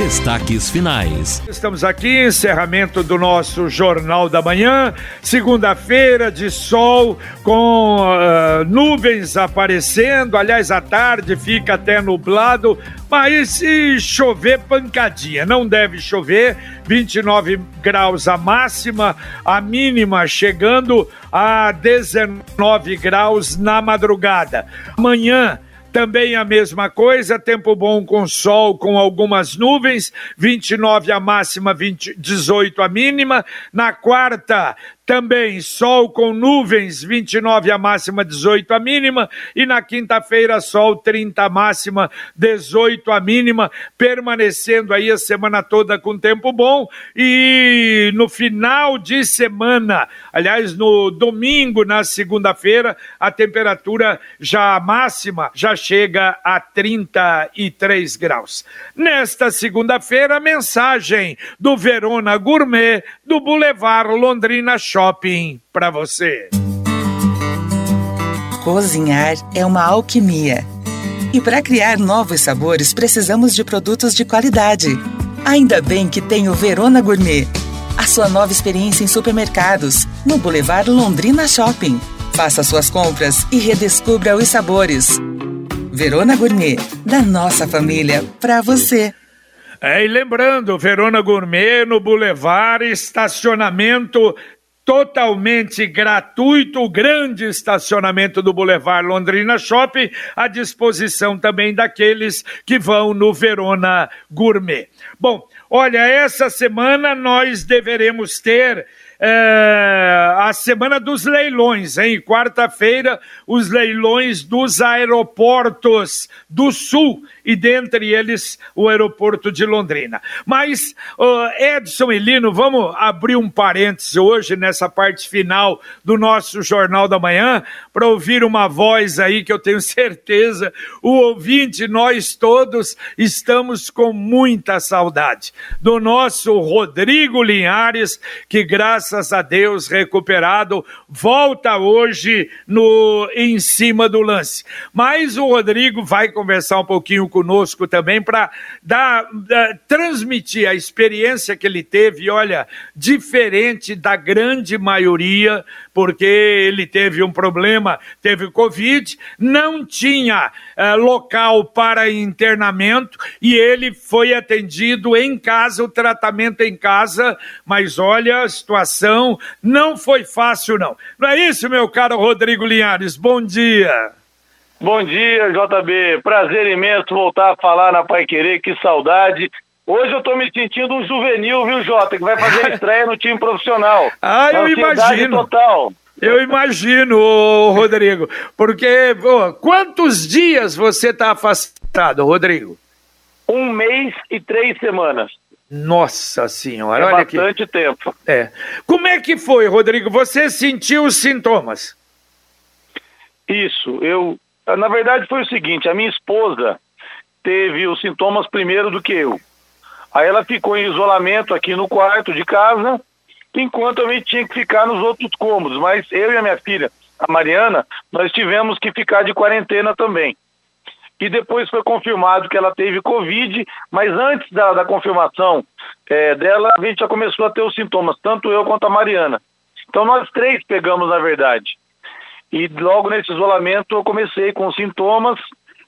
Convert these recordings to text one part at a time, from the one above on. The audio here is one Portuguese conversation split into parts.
Destaques finais. Estamos aqui, encerramento do nosso Jornal da Manhã, segunda-feira de sol com uh, nuvens aparecendo. Aliás, à tarde fica até nublado, mas se chover, pancadinha. Não deve chover, 29 graus a máxima, a mínima chegando a 19 graus na madrugada. Amanhã também a mesma coisa, tempo bom com sol, com algumas nuvens, 29 a máxima, 20, 18 a mínima. Na quarta, também sol com nuvens, 29 a máxima, 18 a mínima. E na quinta-feira, sol 30 a máxima, 18 a mínima, permanecendo aí a semana toda com tempo bom. E no final de semana, aliás, no domingo, na segunda-feira, a temperatura já máxima já chega a 33 graus. Nesta segunda-feira, a mensagem do Verona Gourmet do Boulevard Londrina Shopping shopping para você. Cozinhar é uma alquimia. E para criar novos sabores, precisamos de produtos de qualidade. Ainda bem que tem o Verona Gourmet. A sua nova experiência em supermercados, no Boulevard Londrina Shopping. Faça suas compras e redescubra os sabores. Verona Gourmet, da nossa família, para você. É, e lembrando, Verona Gourmet no Boulevard, estacionamento totalmente gratuito, o grande estacionamento do Boulevard Londrina Shopping, à disposição também daqueles que vão no Verona Gourmet. Bom, olha, essa semana nós deveremos ter é, a semana dos leilões, hein? Quarta-feira, os leilões dos aeroportos do Sul e dentre eles o aeroporto de Londrina. Mas, uh, Edson e Lino, vamos abrir um parêntese hoje nessa parte final do nosso Jornal da Manhã para ouvir uma voz aí que eu tenho certeza o ouvinte, nós todos estamos com muita saudade do nosso Rodrigo Linhares, que graças a Deus recuperado volta hoje no em cima do lance. Mas o Rodrigo vai conversar um pouquinho conosco também para dar, transmitir a experiência que ele teve, olha, diferente da grande maioria, porque ele teve um problema, teve Covid, não tinha uh, local para internamento e ele foi atendido em casa, o tratamento em casa, mas olha, a situação não foi fácil, não. Não é isso, meu caro Rodrigo Linhares? Bom dia. Bom dia, JB. Prazer imenso voltar a falar na Pai Querer, que saudade. Hoje eu tô me sentindo um juvenil, viu, Jota, que vai fazer estreia no time profissional. Ah, eu imagino. Total. Eu imagino, Rodrigo. Porque, quantos dias você está afastado, Rodrigo? Um mês e três semanas. Nossa senhora, é olha bastante que... tempo. É. Como é que foi, Rodrigo? Você sentiu os sintomas? Isso, eu na verdade, foi o seguinte: a minha esposa teve os sintomas primeiro do que eu. Aí ela ficou em isolamento aqui no quarto de casa, enquanto eu tinha que ficar nos outros cômodos. Mas eu e a minha filha, a Mariana, nós tivemos que ficar de quarentena também. E depois foi confirmado que ela teve Covid, mas antes da, da confirmação é, dela, a gente já começou a ter os sintomas, tanto eu quanto a Mariana. Então nós três pegamos, na verdade. E logo nesse isolamento eu comecei com sintomas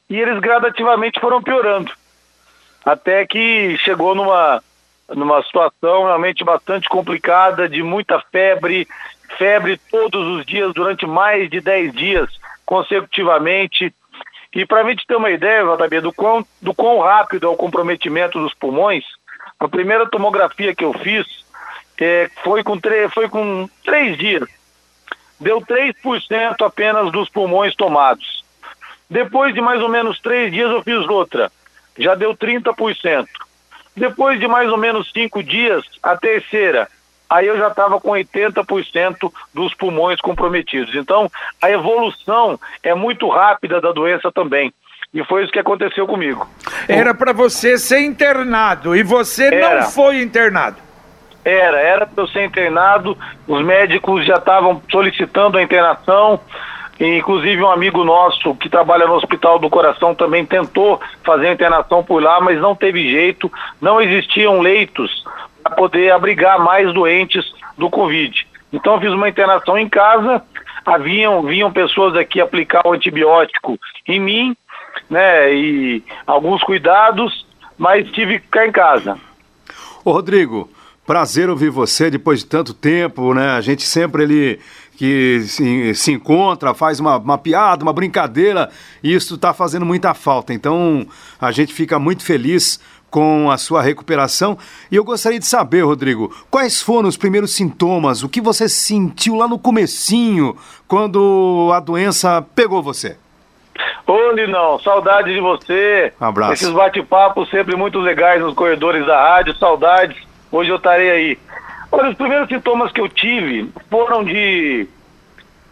e eles gradativamente foram piorando. Até que chegou numa, numa situação realmente bastante complicada, de muita febre, febre todos os dias, durante mais de 10 dias consecutivamente. E para a gente ter uma ideia, JB, do quão, do quão rápido é o comprometimento dos pulmões, a primeira tomografia que eu fiz é, foi, com foi com três dias deu 3% apenas dos pulmões tomados. Depois de mais ou menos três dias eu fiz outra, já deu 30%. Depois de mais ou menos cinco dias, a terceira, aí eu já estava com 80% dos pulmões comprometidos. Então, a evolução é muito rápida da doença também. E foi isso que aconteceu comigo. Era para você ser internado e você Era. não foi internado. Era, era para eu ser internado, os médicos já estavam solicitando a internação, inclusive um amigo nosso que trabalha no Hospital do Coração também tentou fazer a internação por lá, mas não teve jeito, não existiam leitos para poder abrigar mais doentes do Covid. Então fiz uma internação em casa, haviam vinham pessoas aqui aplicar o antibiótico em mim, né, e alguns cuidados, mas tive que ficar em casa. Ô Rodrigo, prazer ouvir você depois de tanto tempo, né? A gente sempre ali que se, se encontra, faz uma, uma piada, uma brincadeira, e isso está fazendo muita falta. Então a gente fica muito feliz com a sua recuperação. E eu gostaria de saber, Rodrigo, quais foram os primeiros sintomas, o que você sentiu lá no comecinho, quando a doença pegou você? Ô, Linão, saudade de você. Um abraço. Esses bate-papos sempre muito legais nos corredores da rádio, saudades. Hoje eu estarei aí. Olha, os primeiros sintomas que eu tive foram de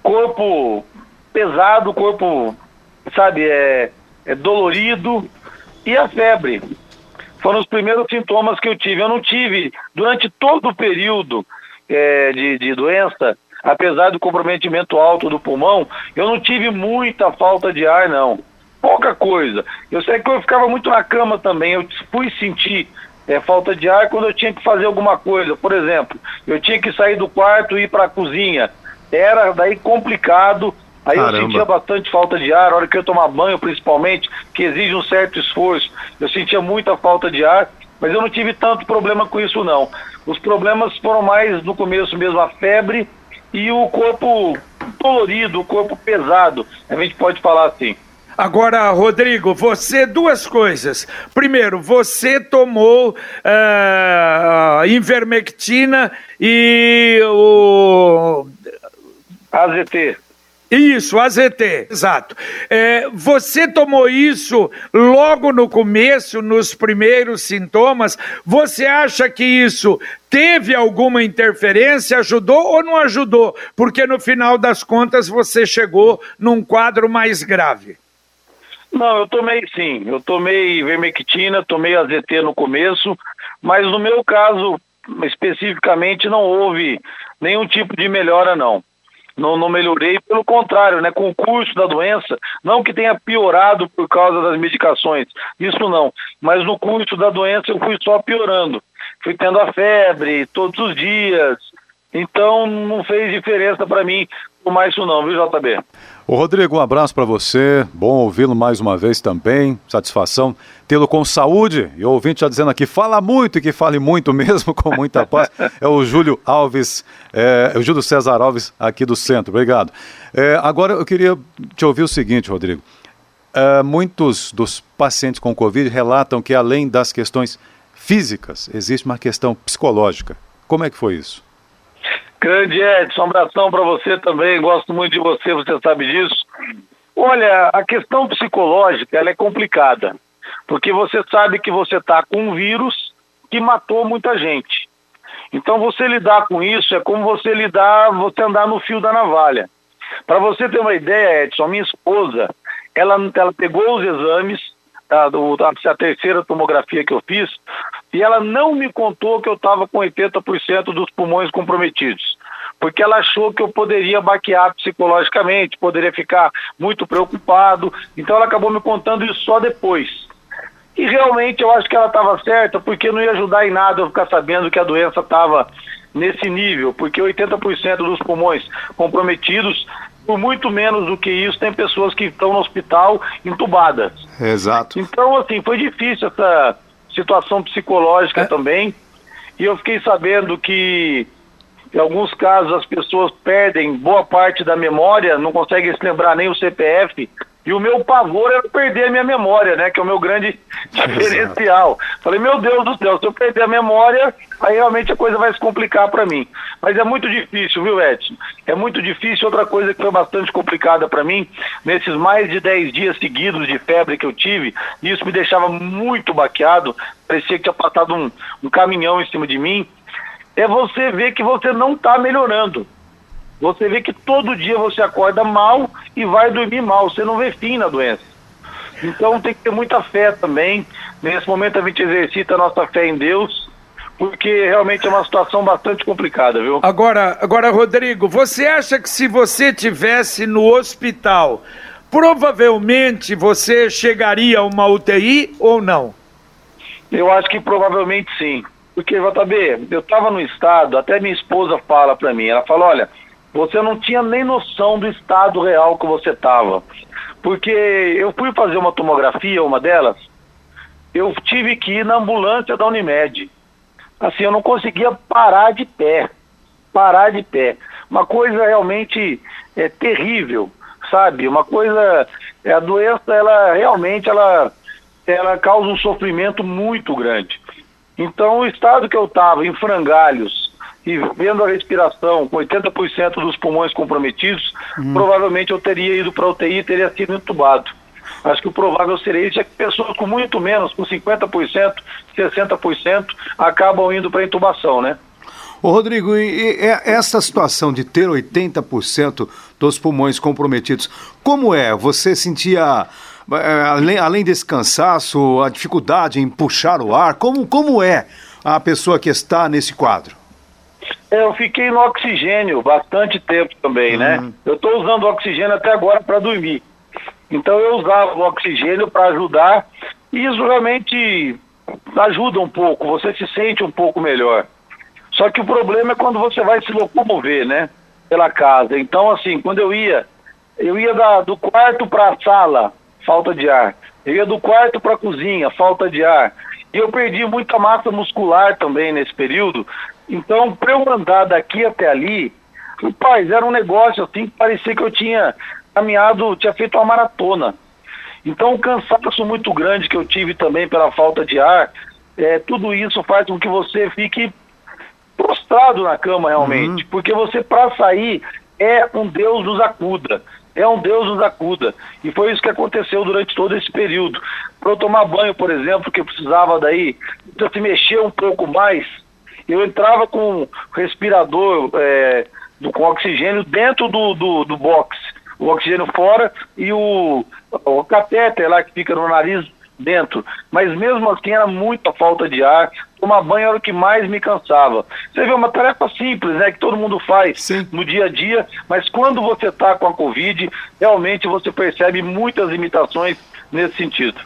corpo pesado, corpo, sabe, é, é dolorido e a febre foram os primeiros sintomas que eu tive. Eu não tive, durante todo o período é, de, de doença, apesar do comprometimento alto do pulmão, eu não tive muita falta de ar, não. Pouca coisa. Eu sei que eu ficava muito na cama também. Eu fui sentir é, falta de ar quando eu tinha que fazer alguma coisa. Por exemplo, eu tinha que sair do quarto e ir para a cozinha. Era daí complicado Aí Caramba. eu sentia bastante falta de ar, a hora que eu tomar banho, principalmente, que exige um certo esforço. Eu sentia muita falta de ar, mas eu não tive tanto problema com isso, não. Os problemas foram mais no começo mesmo a febre e o corpo dolorido, o corpo pesado. A gente pode falar assim. Agora, Rodrigo, você, duas coisas. Primeiro, você tomou uh, invermectina e o. AZT. Isso, AZT, exato. É, você tomou isso logo no começo, nos primeiros sintomas. Você acha que isso teve alguma interferência, ajudou ou não ajudou? Porque no final das contas você chegou num quadro mais grave. Não, eu tomei sim. Eu tomei vermectina, tomei AZT no começo, mas no meu caso especificamente não houve nenhum tipo de melhora não. Não, não melhorei, pelo contrário, né, com o curso da doença, não que tenha piorado por causa das medicações, isso não, mas no curso da doença eu fui só piorando, fui tendo a febre todos os dias, então não fez diferença para mim tomar isso não, viu JB? Ô Rodrigo, um abraço para você, bom ouvi-lo mais uma vez também, satisfação tê-lo com saúde. E o ouvinte já dizendo aqui, fala muito e que fale muito mesmo, com muita paz. É o Júlio Alves, é, é, o Júlio César Alves aqui do centro, obrigado. É, agora eu queria te ouvir o seguinte, Rodrigo. É, muitos dos pacientes com Covid relatam que além das questões físicas, existe uma questão psicológica. Como é que foi isso? Grande Edson, um abração para você também, gosto muito de você, você sabe disso. Olha, a questão psicológica ela é complicada, porque você sabe que você está com um vírus que matou muita gente. Então você lidar com isso é como você lidar, você andar no fio da navalha. Para você ter uma ideia, Edson, minha esposa, ela, ela pegou os exames, a, a, a terceira tomografia que eu fiz, e ela não me contou que eu estava com 80% dos pulmões comprometidos, porque ela achou que eu poderia baquear psicologicamente, poderia ficar muito preocupado, então ela acabou me contando isso só depois. E realmente eu acho que ela estava certa, porque não ia ajudar em nada eu ficar sabendo que a doença estava nesse nível, porque 80% dos pulmões comprometidos, por muito menos do que isso, tem pessoas que estão no hospital entubadas. Exato. Então, assim, foi difícil essa situação psicológica é. também. E eu fiquei sabendo que em alguns casos as pessoas perdem boa parte da memória, não conseguem se lembrar nem o CPF. E o meu pavor era perder a minha memória, né? Que é o meu grande diferencial. Falei, meu Deus do céu, se eu perder a memória, aí realmente a coisa vai se complicar para mim. Mas é muito difícil, viu, Edson? É muito difícil. Outra coisa que foi bastante complicada para mim, nesses mais de 10 dias seguidos de febre que eu tive, isso me deixava muito baqueado, parecia que tinha passado um, um caminhão em cima de mim, é você ver que você não está melhorando. Você vê que todo dia você acorda mal e vai dormir mal, você não vê fim na doença. Então tem que ter muita fé também. Nesse momento a gente exercita a nossa fé em Deus, porque realmente é uma situação bastante complicada, viu? Agora, agora Rodrigo, você acha que se você tivesse no hospital, provavelmente você chegaria a uma UTI ou não? Eu acho que provavelmente sim. Porque, JB, eu estava no estado, até minha esposa fala para mim, ela fala, olha, você não tinha nem noção do estado real que você estava. Porque eu fui fazer uma tomografia, uma delas, eu tive que ir na ambulância da Unimed. Assim, eu não conseguia parar de pé. Parar de pé. Uma coisa realmente é, terrível, sabe? Uma coisa. É, a doença, ela realmente ela, ela causa um sofrimento muito grande. Então, o estado que eu estava, em frangalhos, e vendo a respiração com 80% dos pulmões comprometidos, uhum. provavelmente eu teria ido para a UTI e teria sido entubado. Acho que o provável seria isso, é que pessoas com muito menos, com 50%, 60%, acabam indo para intubação, né? Ô Rodrigo, e, essa situação de ter 80% dos pulmões comprometidos, como é? Você sentia, é, além, além desse cansaço, a dificuldade em puxar o ar? Como, como é a pessoa que está nesse quadro? É, eu fiquei no oxigênio bastante tempo também, né? uhum. né? Eu estou usando oxigênio até agora para dormir. Então eu usava o oxigênio para ajudar e isso realmente ajuda um pouco, você se sente um pouco melhor. Só que o problema é quando você vai se locomover, né? Pela casa. Então, assim, quando eu ia, eu ia da, do quarto para a sala, falta de ar. Eu ia do quarto para a cozinha, falta de ar. E eu perdi muita massa muscular também nesse período. Então, para eu andar daqui até ali, rapaz, era um negócio assim que parecia que eu tinha caminhado, tinha feito uma maratona. Então, o cansaço muito grande que eu tive também pela falta de ar, é, tudo isso faz com que você fique prostrado na cama realmente, uhum. porque você, para sair, é um Deus nos acuda. É um Deus nos acuda. E foi isso que aconteceu durante todo esse período. Para eu tomar banho, por exemplo, que eu precisava daí, se mexer um pouco mais, eu entrava com respirador é, do, com oxigênio dentro do, do, do box o oxigênio fora e o, o catéter lá que fica no nariz dentro. Mas mesmo assim era muita falta de ar. Tomar banho era o que mais me cansava. Você vê uma tarefa simples, né? Que todo mundo faz Sim. no dia a dia, mas quando você está com a Covid, realmente você percebe muitas limitações nesse sentido.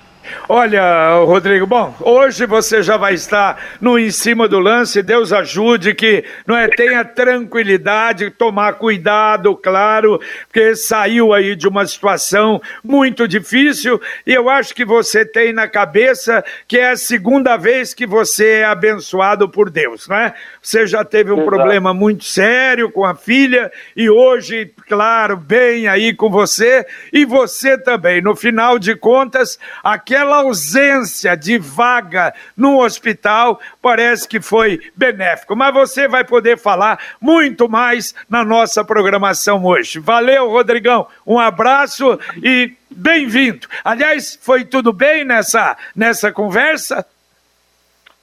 Olha, Rodrigo, bom, hoje você já vai estar no em cima do lance, Deus ajude que não é, tenha tranquilidade, tomar cuidado, claro, porque saiu aí de uma situação muito difícil e eu acho que você tem na cabeça que é a segunda vez que você é abençoado por Deus, não é? Você já teve um Exato. problema muito sério com a filha e hoje, claro, bem aí com você e você também. No final de contas, aqui aquela ausência de vaga no hospital parece que foi benéfico. Mas você vai poder falar muito mais na nossa programação hoje. Valeu, Rodrigão. Um abraço e bem-vindo. Aliás, foi tudo bem nessa, nessa conversa?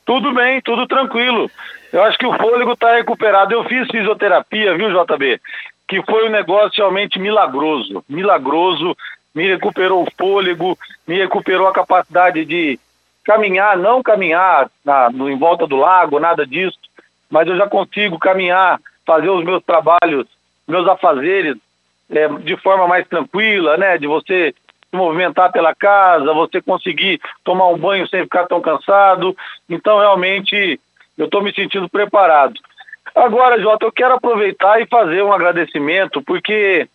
Tudo bem, tudo tranquilo. Eu acho que o fôlego está recuperado. Eu fiz fisioterapia, viu, JB? Que foi um negócio realmente milagroso. Milagroso me recuperou o fôlego, me recuperou a capacidade de caminhar, não caminhar na, no, em volta do lago, nada disso, mas eu já consigo caminhar, fazer os meus trabalhos, meus afazeres é, de forma mais tranquila, né? De você se movimentar pela casa, você conseguir tomar um banho sem ficar tão cansado. Então, realmente, eu estou me sentindo preparado. Agora, Jota, eu quero aproveitar e fazer um agradecimento, porque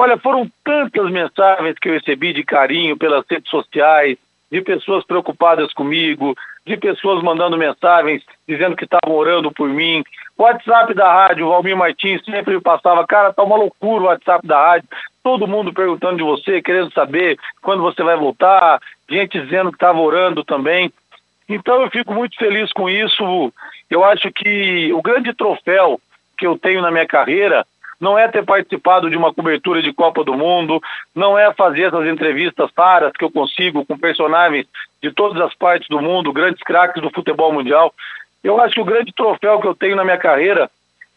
Olha, foram tantas mensagens que eu recebi de carinho pelas redes sociais, de pessoas preocupadas comigo, de pessoas mandando mensagens dizendo que estavam orando por mim. O WhatsApp da rádio, o Valmir Martins sempre passava, cara, tá uma loucura o WhatsApp da rádio. Todo mundo perguntando de você, querendo saber quando você vai voltar, gente dizendo que estava orando também. Então eu fico muito feliz com isso. Eu acho que o grande troféu que eu tenho na minha carreira não é ter participado de uma cobertura de Copa do Mundo, não é fazer essas entrevistas raras que eu consigo com personagens de todas as partes do mundo, grandes craques do futebol mundial. Eu acho que o grande troféu que eu tenho na minha carreira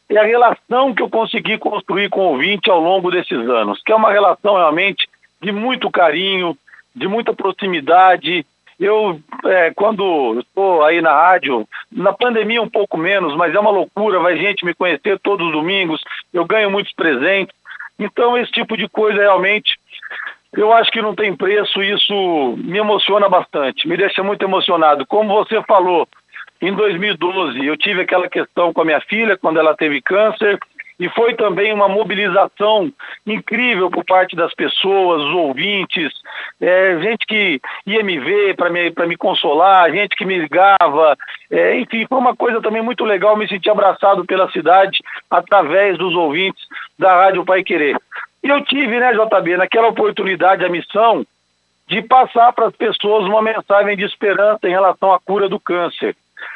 é a relação que eu consegui construir com o ouvinte ao longo desses anos, que é uma relação realmente de muito carinho, de muita proximidade Eu, é, quando estou aí na rádio, na pandemia um pouco menos, mas é uma loucura, vai gente me conhecer todos os domingos, eu ganho muitos presentes. Então, esse tipo de coisa realmente, eu acho que não tem preço, isso me emociona bastante, me deixa muito emocionado. Como você falou, em 2012 eu tive aquela questão com a minha filha, quando ela teve câncer, e foi também uma mobilização incrível por parte das pessoas, os ouvintes, é, gente que ia me ver para me, me consolar, gente que me ligava, é, enfim, foi uma coisa também muito legal me sentir abraçado pela cidade através dos ouvintes da Rádio Pai Querer. E eu tive, né, JB, naquela oportunidade, a missão de passar para as pessoas uma mensagem de esperança em relação à cura do câncer.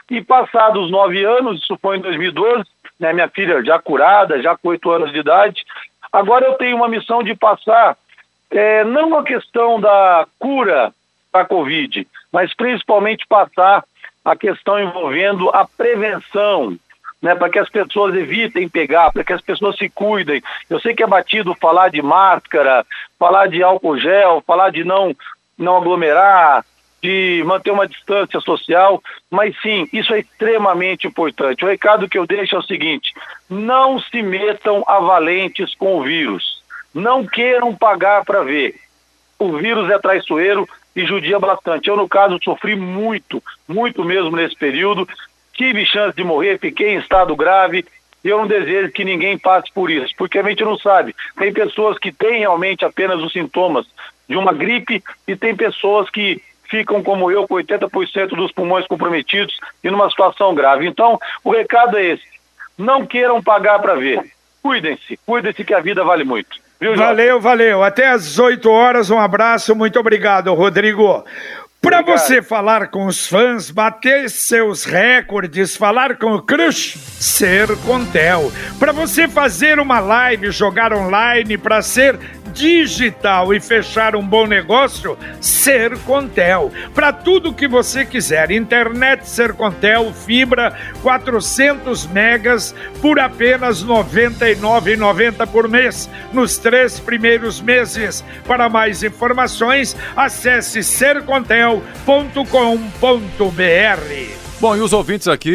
E passados nove anos, isso foi em 2012, né, minha filha já curada, já com oito anos de idade. Agora eu tenho uma missão de passar, é, não a questão da cura da Covid, mas principalmente passar a questão envolvendo a prevenção, né, para que as pessoas evitem pegar, para que as pessoas se cuidem. Eu sei que é batido falar de máscara, falar de álcool gel, falar de não, não aglomerar, de manter uma distância social, mas sim, isso é extremamente importante. O recado que eu deixo é o seguinte: não se metam a valentes com o vírus. Não queiram pagar para ver. O vírus é traiçoeiro e judia bastante. Eu, no caso, sofri muito, muito mesmo nesse período. Tive chance de morrer, fiquei em estado grave. E eu não desejo que ninguém passe por isso, porque a gente não sabe. Tem pessoas que têm realmente apenas os sintomas de uma gripe e tem pessoas que ficam como eu com 80% dos pulmões comprometidos e numa situação grave. Então, o recado é esse: não queiram pagar para ver. Cuidem-se, cuidem-se que a vida vale muito. Viu, valeu, valeu. Até às 8 horas, um abraço, muito obrigado, Rodrigo. Para você falar com os fãs, bater seus recordes, falar com o crush, ser Contel. Para você fazer uma live, jogar online, para ser digital e fechar um bom negócio, Ser Contel. Para tudo que você quiser, internet Ser Contel, fibra 400 megas por apenas R$ 99,90 por mês nos três primeiros meses. Para mais informações, acesse sercontel.com.br. Bom, e os ouvintes aqui,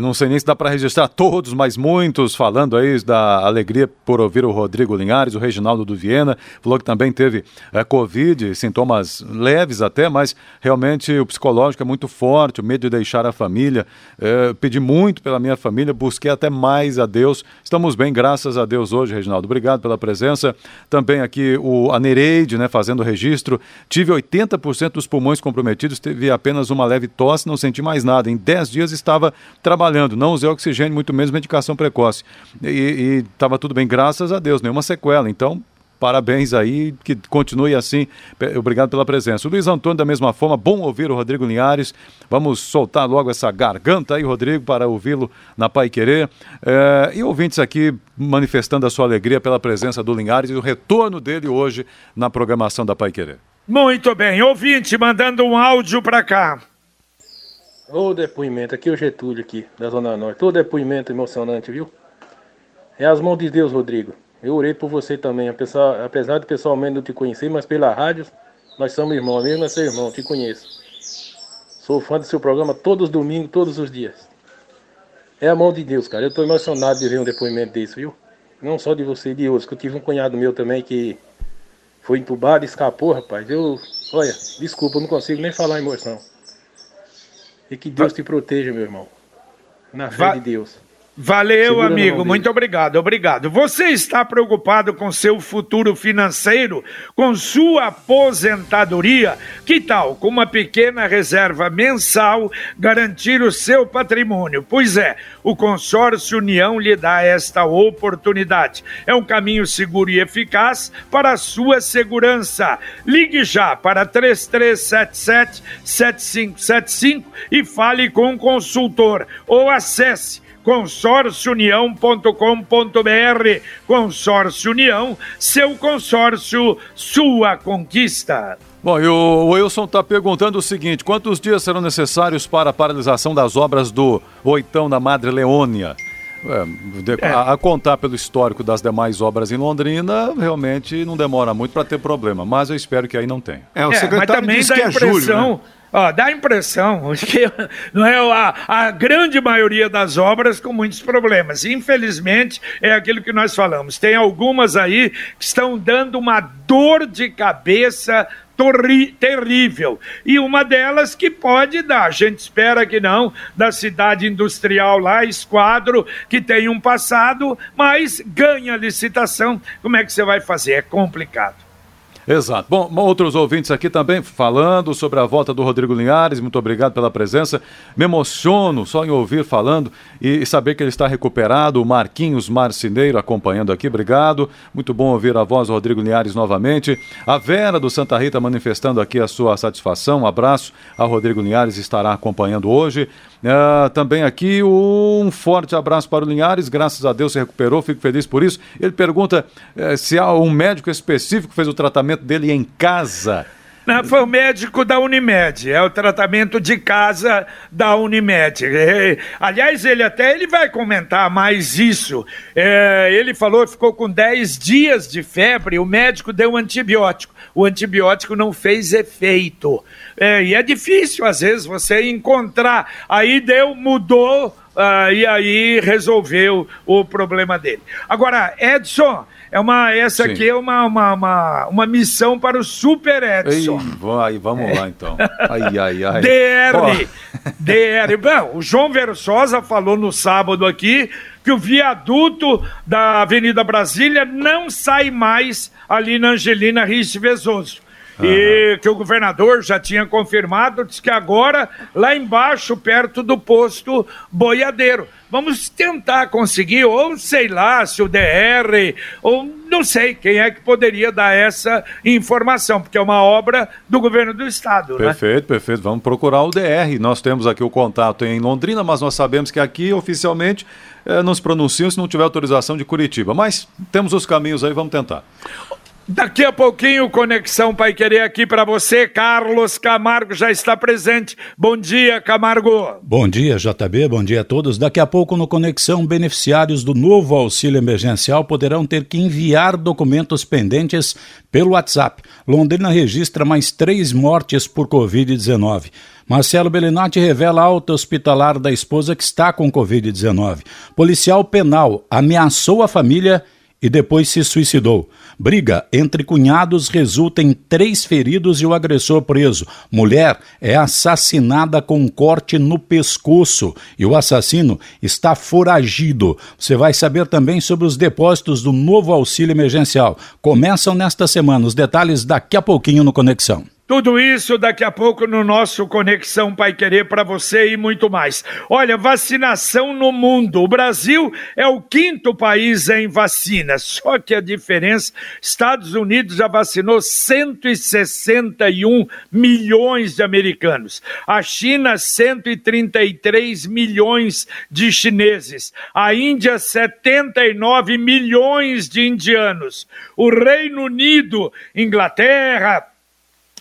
não sei nem se dá para registrar todos, mas muitos falando aí da alegria por ouvir o Rodrigo Linhares, o Reginaldo do Viena, falou que também teve é, Covid, sintomas leves até, mas realmente o psicológico é muito forte, o medo de deixar a família. É, pedi muito pela minha família, busquei até mais a Deus. Estamos bem, graças a Deus hoje, Reginaldo. Obrigado pela presença. Também aqui o a Nereide, né, fazendo registro. Tive 80% dos pulmões comprometidos, teve apenas uma leve tosse, não senti mais nada em 10 dias estava trabalhando, não usei oxigênio, muito menos medicação precoce. E estava tudo bem, graças a Deus, nenhuma sequela. Então, parabéns aí, que continue assim. Obrigado pela presença. O Luiz Antônio, da mesma forma, bom ouvir o Rodrigo Linhares. Vamos soltar logo essa garganta aí, Rodrigo, para ouvi-lo na Pai Querer. É, e ouvintes aqui manifestando a sua alegria pela presença do Linhares e o retorno dele hoje na programação da Pai Querer. Muito bem, ouvinte mandando um áudio para cá. Ô depoimento, aqui é o Getúlio aqui, da Zona Norte. Ô depoimento emocionante, viu? É as mãos de Deus, Rodrigo. Eu orei por você também, apesar, apesar de pessoalmente não te conhecer, mas pela rádio, nós somos irmãos, mesmo é seu irmão, te conheço. Sou fã do seu programa todos os domingos, todos os dias. É a mão de Deus, cara. Eu tô emocionado de ver um depoimento desse, viu? Não só de você, de outros, que eu tive um cunhado meu também que foi entubado e escapou, rapaz. Eu, olha, desculpa, eu não consigo nem falar emoção. E que Deus te proteja, meu irmão. Na fé Va de Deus. Valeu, Segura amigo. Muito obrigado, obrigado. Você está preocupado com seu futuro financeiro, com sua aposentadoria? Que tal, com uma pequena reserva mensal, garantir o seu patrimônio? Pois é, o Consórcio União lhe dá esta oportunidade. É um caminho seguro e eficaz para a sua segurança. Ligue já para 3377 7575 e fale com o consultor ou acesse consórciounião.com.br. Consórcio União, seu consórcio, sua conquista. Bom, e o Wilson está perguntando o seguinte: quantos dias serão necessários para a paralisação das obras do Oitão da Madre Leônia? É, a, a, contar pelo histórico das demais obras em Londrina, realmente não demora muito para ter problema, mas eu espero que aí não tenha. É, o secretário é, mas também dá a impressão, julho, né? Ó, dá a impressão que não é a, a, grande maioria das obras com muitos problemas. Infelizmente, é aquilo que nós falamos. Tem algumas aí que estão dando uma dor de cabeça terrível. E uma delas que pode dar, a gente espera que não, da cidade industrial lá, Esquadro, que tem um passado, mas ganha licitação. Como é que você vai fazer? É complicado. Exato. Bom, outros ouvintes aqui também falando sobre a volta do Rodrigo Linhares, muito obrigado pela presença. Me emociono só em ouvir falando e saber que ele está recuperado. O Marquinhos Marcineiro acompanhando aqui, obrigado. Muito bom ouvir a voz do Rodrigo Linhares novamente. A Vera do Santa Rita manifestando aqui a sua satisfação. Um abraço a Rodrigo Linhares, estará acompanhando hoje. Uh, também aqui um forte abraço para o Linhares, graças a Deus se recuperou, fico feliz por isso. Ele pergunta uh, se há um médico específico que fez o tratamento dele em casa. Não, foi o médico da Unimed, é o tratamento de casa da Unimed. Aliás, ele até ele vai comentar mais isso. É, ele falou que ficou com 10 dias de febre, o médico deu um antibiótico. O antibiótico não fez efeito. É, e é difícil, às vezes, você encontrar. Aí deu, mudou, uh, e aí resolveu o problema dele. Agora, Edson, é uma, essa Sim. aqui é uma, uma, uma, uma, missão para o Super Edson. Ei, vai, vamos lá então. Ai, ai, ai. DR. DR. Bom, o João Versosa falou no sábado aqui que o viaduto da Avenida Brasília não sai mais ali na Angelina Risse Vesoso. Uhum. E que o governador já tinha confirmado, disse que agora, lá embaixo, perto do posto boiadeiro. Vamos tentar conseguir, ou sei lá, se o DR, ou não sei quem é que poderia dar essa informação, porque é uma obra do governo do estado. Né? Perfeito, né? perfeito. Vamos procurar o DR. Nós temos aqui o contato em Londrina, mas nós sabemos que aqui oficialmente eh, não se pronunciam se não tiver autorização de Curitiba. Mas temos os caminhos aí, vamos tentar. Daqui a pouquinho, Conexão Pai Querer aqui para você. Carlos Camargo já está presente. Bom dia, Camargo. Bom dia, JB. Bom dia a todos. Daqui a pouco, no Conexão, beneficiários do novo auxílio emergencial poderão ter que enviar documentos pendentes pelo WhatsApp. Londrina registra mais três mortes por Covid-19. Marcelo Bellinati revela alta hospitalar da esposa que está com Covid-19. Policial penal ameaçou a família depois se suicidou. Briga entre cunhados resulta em três feridos e o agressor preso. Mulher é assassinada com um corte no pescoço e o assassino está foragido. Você vai saber também sobre os depósitos do novo auxílio emergencial. Começam nesta semana. Os detalhes daqui a pouquinho no Conexão. Tudo isso daqui a pouco no nosso Conexão Pai Querer para você e muito mais. Olha, vacinação no mundo. O Brasil é o quinto país em vacina, só que a diferença, Estados Unidos já vacinou 161 milhões de americanos. A China 133 milhões de chineses. A Índia 79 milhões de indianos. O Reino Unido, Inglaterra,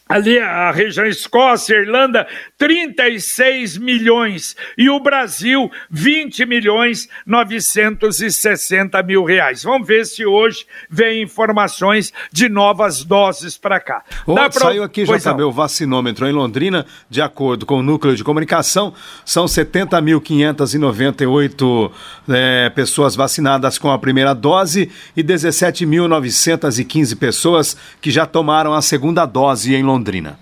ali a região Escócia, Irlanda, 36 milhões e o Brasil 20 milhões 960 mil reais. Vamos ver se hoje vem informações de novas doses para cá. Oh, pra... Saiu aqui já o vacinômetro em Londrina, de acordo com o núcleo de comunicação, são 70.598 é, pessoas vacinadas com a primeira dose e 17.915 pessoas que já tomaram a segunda dose em Londrina. Londrina.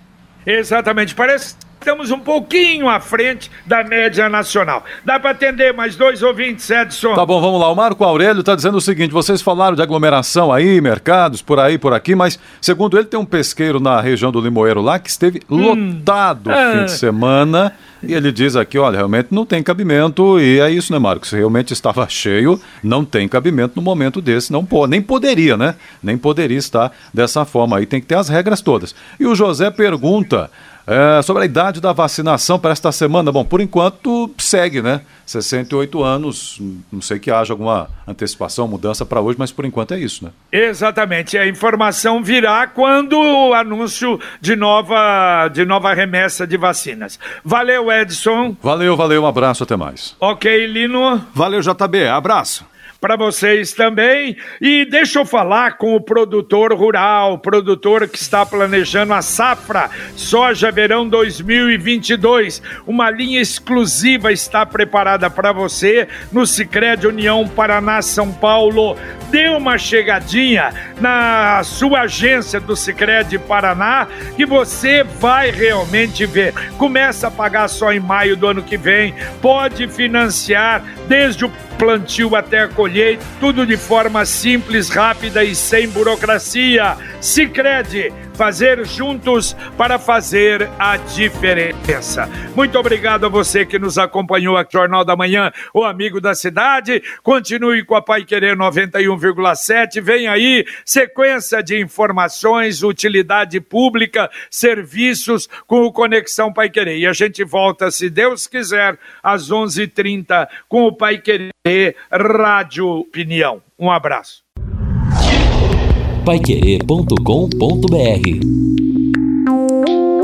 Exatamente, parece estamos um pouquinho à frente da média nacional. Dá para atender mais dois ouvintes, Edson? Tá bom, vamos lá. O Marco Aurélio está dizendo o seguinte: vocês falaram de aglomeração aí, mercados, por aí, por aqui, mas segundo ele, tem um pesqueiro na região do Limoeiro lá que esteve hum. lotado ah. fim de semana. E ele diz aqui, olha, realmente não tem cabimento, e é isso, né, Marcos? Realmente estava cheio, não tem cabimento no momento desse, não pode, nem poderia, né? Nem poderia estar dessa forma aí, tem que ter as regras todas. E o José pergunta é, sobre a idade da vacinação para esta semana, bom, por enquanto segue, né? 68 anos, não sei que haja alguma antecipação, mudança para hoje, mas por enquanto é isso, né? Exatamente, a informação virá quando o anúncio de nova, de nova remessa de vacinas. Valeu, Edson. Valeu, valeu, um abraço, até mais. Ok, Lino. Valeu, JB, abraço. Para vocês também. E deixa eu falar com o produtor rural, produtor que está planejando a safra soja verão 2022. Uma linha exclusiva está preparada para você no Sicredi União Paraná São Paulo. Dê uma chegadinha na sua agência do Sicredi Paraná que você vai realmente ver. Começa a pagar só em maio do ano que vem. Pode financiar desde o plantio até a colheita, tudo de forma simples, rápida e sem burocracia. Sicredi fazer juntos para fazer a diferença. Muito obrigado a você que nos acompanhou aqui no Jornal da Manhã, o amigo da cidade. Continue com a Pai Querer 91,7. Vem aí sequência de informações, utilidade pública, serviços com o Conexão Pai Querer. E a gente volta, se Deus quiser, às 11:30 com o Pai Querer Rádio Opinião. Um abraço paiquerê.com.br